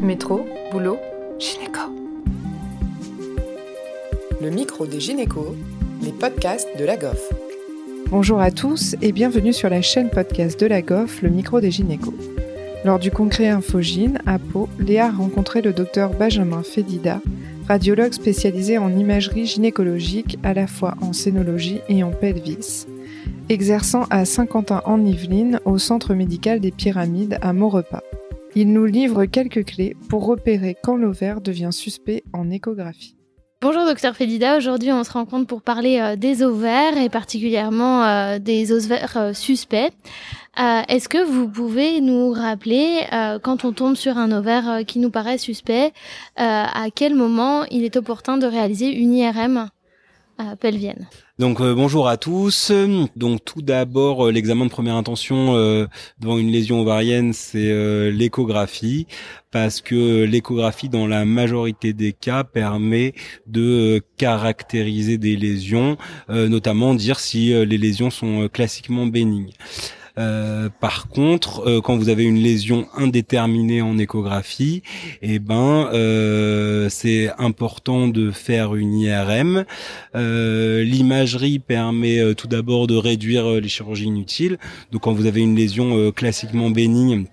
Métro, boulot, gynéco. Le micro des gynécos, les podcasts de la GOF. Bonjour à tous et bienvenue sur la chaîne podcast de la GOF, le micro des gynécos. Lors du congrès Infogine à Pau, Léa a rencontré le docteur Benjamin Fedida, radiologue spécialisé en imagerie gynécologique à la fois en scénologie et en pelvis, exerçant à Saint-Quentin-en-Yvelines au centre médical des Pyramides à Maurepas. Il nous livre quelques clés pour repérer quand l'ovaire devient suspect en échographie. Bonjour docteur Fedida, aujourd'hui on se rencontre pour parler euh, des ovaires et particulièrement euh, des ovaires euh, suspects. Est-ce que vous pouvez nous rappeler quand on tombe sur un ovaire qui nous paraît suspect, à quel moment il est opportun de réaliser une IRM donc euh, bonjour à tous. Donc tout d'abord, euh, l'examen de première intention euh, devant une lésion ovarienne, c'est l'échographie, parce que l'échographie, dans la majorité des cas, permet de caractériser des lésions, notamment dire si les lésions sont classiquement bénignes. Euh, par contre, euh, quand vous avez une lésion indéterminée en échographie, eh ben euh, c'est important de faire une IRM. L'imagerie permet tout d'abord de réduire les chirurgies inutiles. Donc quand vous avez une lésion classiquement bénigne,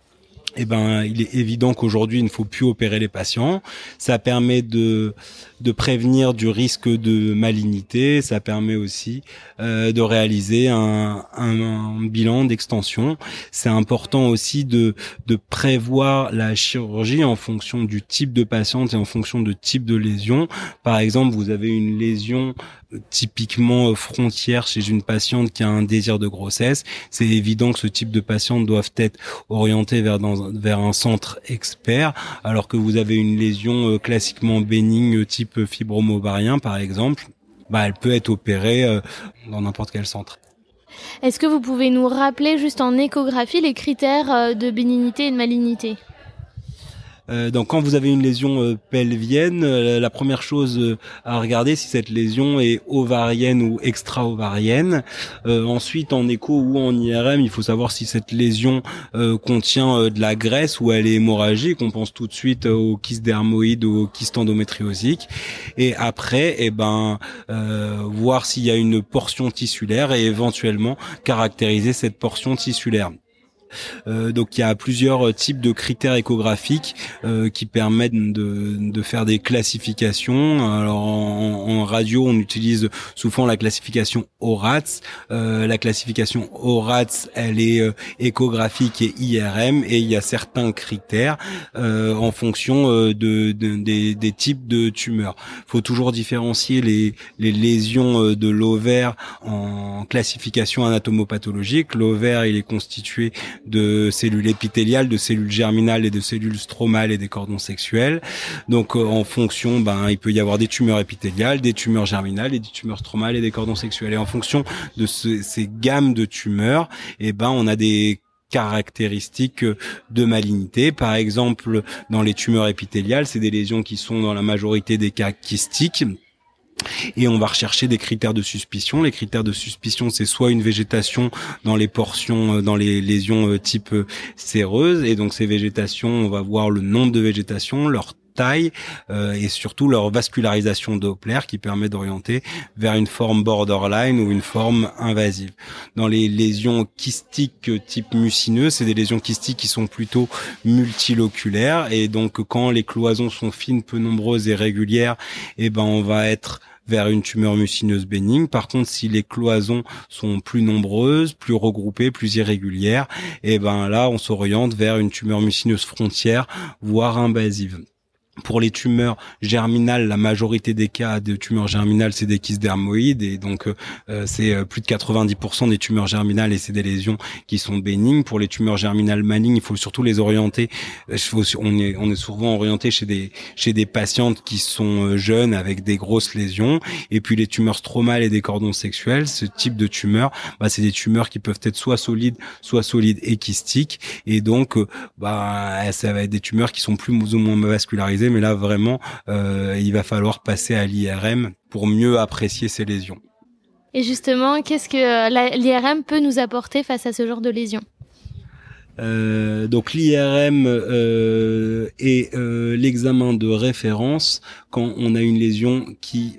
eh ben, il est évident qu'aujourd'hui, il ne faut plus opérer les patients. Ça permet de, de prévenir du risque de malignité. Ça permet aussi euh, de réaliser un, un, bilan d'extension. C'est important aussi de, de prévoir la chirurgie en fonction du type de patiente et en fonction de type de lésion. Par exemple, vous avez une lésion typiquement euh, frontière chez une patiente qui a un désir de grossesse, c'est évident que ce type de patiente doivent être orientés vers vers un centre expert, alors que vous avez une lésion euh, classiquement bénigne type fibrome ovarien par exemple, bah elle peut être opérée euh, dans n'importe quel centre. Est-ce que vous pouvez nous rappeler juste en échographie les critères de bénignité et de malignité? Euh, donc quand vous avez une lésion euh, pelvienne, euh, la première chose à regarder si cette lésion est ovarienne ou extra-ovarienne. ensuite en écho ou en IRM, il faut savoir si cette lésion contient de la graisse ou elle est hémorragique. On pense tout de suite au kyste dermoïde ou au kyste endométriosique. Et après, eh ben voir s'il y a une portion tissulaire et éventuellement caractériser cette portion tissulaire. Euh, donc il y a plusieurs types de critères échographiques euh, qui permettent de, de, faire des classifications. Alors en, radio, on utilise souvent la classification ORATS. Euh, la classification ORATS, elle est échographique et IRM, et il y a certains critères en fonction de, des, des, types de tumeurs. Il faut toujours différencier les, les lésions de l'ovaire en classification anatomopathologique. L'ovaire, il est constitué de cellules épithéliales, de cellules germinales et de cellules stromales et des cordons sexuels. Donc euh, en fonction, ben il peut y avoir des tumeurs épithéliales, des tumeurs germinales et des tumeurs stromales et des cordons sexuels. Et en fonction de ces gammes de tumeurs, eh ben on a des caractéristiques de malignité. Par exemple, dans les tumeurs épithéliales, c'est des lésions qui sont dans la majorité des cas kystiques et on va rechercher des critères de suspicion. Les critères de suspicion, c'est soit une végétation dans les portions, euh, dans les lésions euh, type euh, séreuse, et donc ces végétations, on va voir le nombre de végétations, leur taille et surtout leur vascularisation Doppler qui permet d'orienter vers une forme borderline ou une forme invasive. Dans les lésions kystiques type mucineux, c'est des lésions kystiques qui sont plutôt multiloculaires et donc quand les cloisons sont fines, peu nombreuses et régulières, eh ben on va être vers une tumeur mucineuse bénigne. Par contre, si les cloisons sont plus nombreuses, plus regroupées, plus irrégulières, et eh ben là, on s'oriente vers une tumeur mucineuse frontière, voire invasive. Pour les tumeurs germinales, la majorité des cas de tumeurs germinales, c'est des kystes dermoïdes et donc euh, c'est euh, plus de 90% des tumeurs germinales et c'est des lésions qui sont bénignes. Pour les tumeurs germinales malignes, il faut surtout les orienter. Euh, on est on est souvent orienté chez des chez des patientes qui sont jeunes avec des grosses lésions et puis les tumeurs stromales et des cordons sexuels, ce type de tumeurs, bah, c'est des tumeurs qui peuvent être soit solides, soit solides et kystiques et donc bah ça va être des tumeurs qui sont plus ou moins vascularisées mais là vraiment, euh, il va falloir passer à l'IRM pour mieux apprécier ces lésions. Et justement, qu'est-ce que euh, l'IRM peut nous apporter face à ce genre de lésions? Euh, donc l'IRM euh, est euh, l'examen de référence quand on a une lésion qui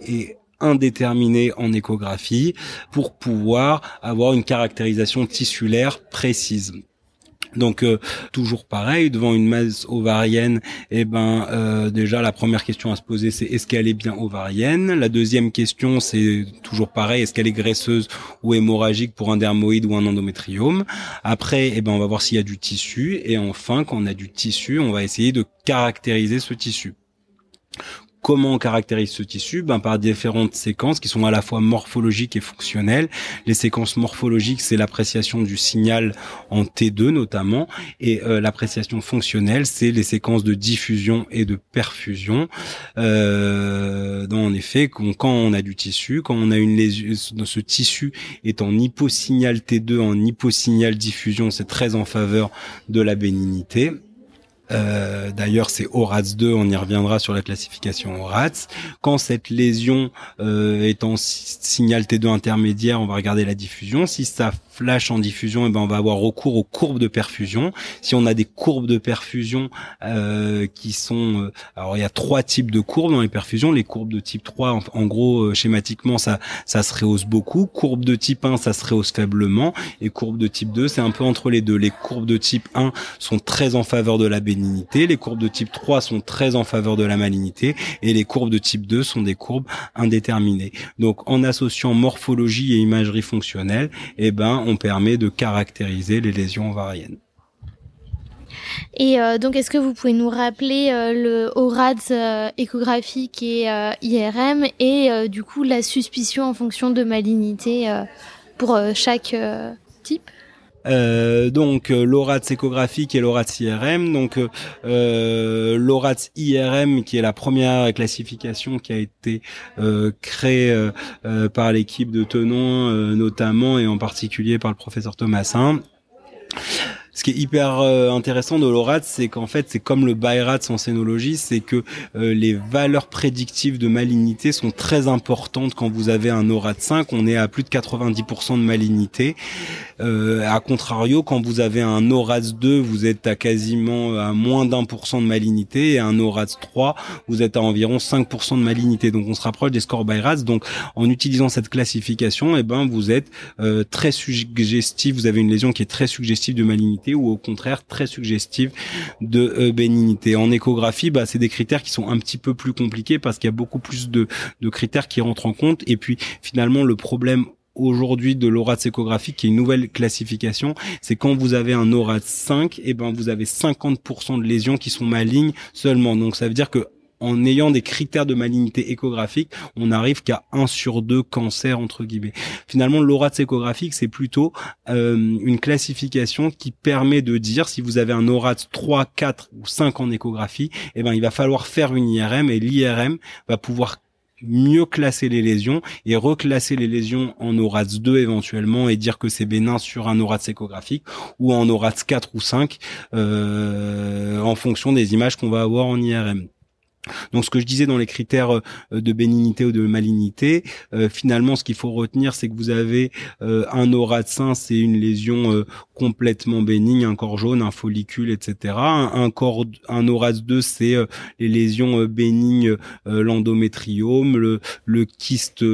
est indéterminée en échographie pour pouvoir avoir une caractérisation tissulaire précise. Donc euh, toujours pareil devant une masse ovarienne, eh ben euh, déjà la première question à se poser c'est est-ce qu'elle est bien ovarienne? La deuxième question c'est toujours pareil est-ce qu'elle est graisseuse ou hémorragique pour un dermoïde ou un endométriome? Après eh ben on va voir s'il y a du tissu et enfin quand on a du tissu on va essayer de caractériser ce tissu. Comment on caractérise ce tissu ben, Par différentes séquences qui sont à la fois morphologiques et fonctionnelles. Les séquences morphologiques, c'est l'appréciation du signal en T2 notamment, et euh, l'appréciation fonctionnelle, c'est les séquences de diffusion et de perfusion. Euh, donc, en effet, quand on a du tissu, quand on a une lésion, ce tissu est en hyposignal T2, en hyposignal diffusion, c'est très en faveur de la bénignité. Euh, d'ailleurs, c'est ORATS 2, on y reviendra sur la classification ORATS. Quand cette lésion euh, est en signal T2 intermédiaire, on va regarder la diffusion. Si ça flash en diffusion, et eh ben on va avoir recours aux courbes de perfusion. Si on a des courbes de perfusion euh, qui sont, alors il y a trois types de courbes dans les perfusions. Les courbes de type 3, en, gros, schématiquement, ça ça se rehausse beaucoup. Courbe de type 1, ça se rehausse faiblement. Et courbe de type 2, c'est un peu entre les deux. Les courbes de type 1 sont très en faveur de la B les courbes de type 3 sont très en faveur de la malignité et les courbes de type 2 sont des courbes indéterminées. Donc en associant morphologie et imagerie fonctionnelle, eh ben on permet de caractériser les lésions ovariennes. Et euh, donc, est-ce que vous pouvez nous rappeler euh, le ORADS euh, échographique et IRM et du coup la suspicion en fonction de malignité pour chaque type? Euh, donc euh, l'ORATS échographique et l'ORATS IRM. Donc euh, l'ORATS IRM qui est la première classification qui a été euh, créée euh, par l'équipe de Tenon notamment et en particulier par le professeur Thomasin. Ce qui est hyper euh, intéressant de l'ORAT, c'est qu'en fait, c'est comme le BIRATS en scénologie, c'est que euh, les valeurs prédictives de malignité sont très importantes quand vous avez un ORAT 5. On est à plus de 90% de malignité. Euh, à contrario, quand vous avez un ORATS 2, vous êtes à quasiment à moins d'un pour cent de malignité et un ORATS 3, vous êtes à environ 5% de malignité. Donc on se rapproche des scores BIRATS. Donc en utilisant cette classification, eh ben vous êtes très suggestif. Vous avez une lésion qui est très suggestive de malignité ou au contraire très suggestive de euh, bénignité. En échographie, bah, c'est des critères qui sont un petit peu plus compliqués parce qu'il y a beaucoup plus de, de critères qui rentrent en compte. Et puis finalement, le problème aujourd'hui de l'ORAT échographique qui est une nouvelle classification, c'est quand vous avez un ORAT 5, et ben vous avez 50% de lésions qui sont malignes seulement. Donc ça veut dire que en ayant des critères de malignité échographique, on n'arrive qu'à 1 sur 2 cancers entre guillemets. Finalement, l'ORATS échographique, c'est plutôt euh, une classification qui permet de dire si vous avez un ORATS 3, 4 ou 5 en échographie, eh ben il va falloir faire une IRM et l'IRM va pouvoir mieux classer les lésions et reclasser les lésions en ORATS 2 éventuellement et dire que c'est bénin sur un ORATS échographique ou en ORATS 4 ou 5 euh, en fonction des images qu'on va avoir en IRM. Donc ce que je disais dans les critères euh, de bénignité ou de malignité, euh, finalement ce qu'il faut retenir c'est que vous avez euh, un aura de sein, c'est une lésion complètement bénigne, un corps jaune, un follicule, etc. Un, corps, un aura 2 c'est les lésions bénignes, l'endométriome, le, le kyste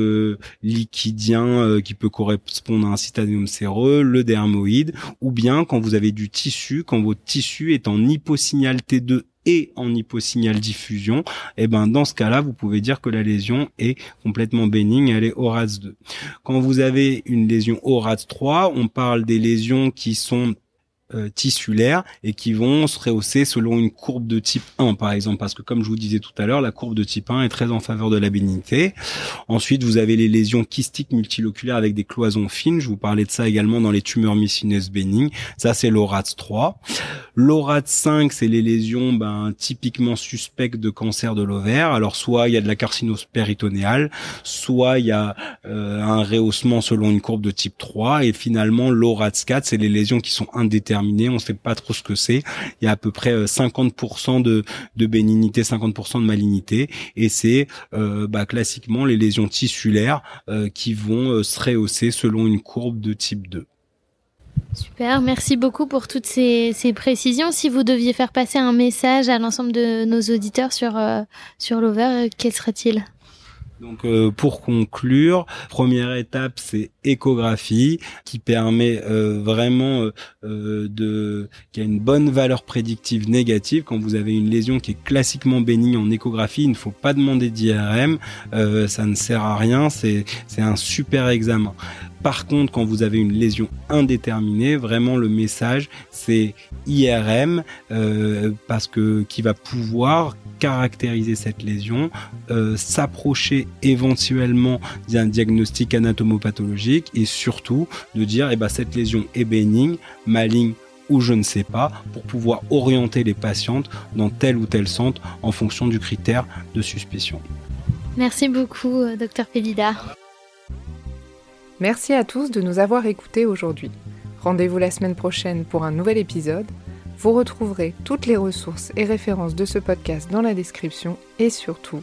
liquidien qui peut correspondre à un citadium séreux, le dermoïde, ou bien quand vous avez du tissu, quand votre tissu est en hyposignal T2 et en hyposignal diffusion, et eh ben dans ce cas-là, vous pouvez dire que la lésion est complètement bénigne, elle est ORAS 2. Quand vous avez une lésion ORAS 3, on parle des lésions qui sont euh, tissulaires et qui vont se rehausser selon une courbe de type 1 par exemple parce que comme je vous disais tout à l'heure la courbe de type 1 est très en faveur de la bénignité. Ensuite vous avez les lésions kystiques multiloculaires avec des cloisons fines, je vous parlais de ça également dans les tumeurs mycineuses bénignes. Ça c'est l'ORATS 3. L'ORATS 5 c'est les lésions ben, typiquement suspectes de cancer de l'ovaire. Alors soit il y a de la carcinose péritonéale, soit il y a euh, un rehaussement selon une courbe de type 3 et finalement l'ORATS 4 c'est les lésions qui sont indéterminées on ne sait pas trop ce que c'est. Il y a à peu près 50% euh, de, de bénignité, 50% de malignité, et c'est euh, bah, classiquement les lésions tissulaires euh, qui vont se rehausser selon une courbe de type 2. Super, merci beaucoup pour toutes ces, précisions. Si vous deviez faire passer un message à l'ensemble de nos auditeurs sur, euh, sur l'over, quel serait-il? Donc euh, pour conclure, première étape c'est échographie qui permet euh, vraiment euh, de qui a une bonne valeur prédictive négative quand vous avez une lésion qui est classiquement bénigne en échographie, il ne faut pas demander d'IRM, ça ne sert à rien, c'est c'est un super examen. Par contre, quand vous avez une lésion indéterminée, vraiment le message c'est IRM parce que qui va pouvoir caractériser cette lésion, euh, s'approcher éventuellement d'un diagnostic anatomopathologique et surtout de dire eh ben, cette lésion est bénigne, maligne ou je ne sais pas, pour pouvoir orienter les patientes dans tel ou tel centre en fonction du critère de suspicion. Merci beaucoup, euh, docteur Pélida. Merci à tous de nous avoir écoutés aujourd'hui. Rendez-vous la semaine prochaine pour un nouvel épisode. Vous retrouverez toutes les ressources et références de ce podcast dans la description et surtout,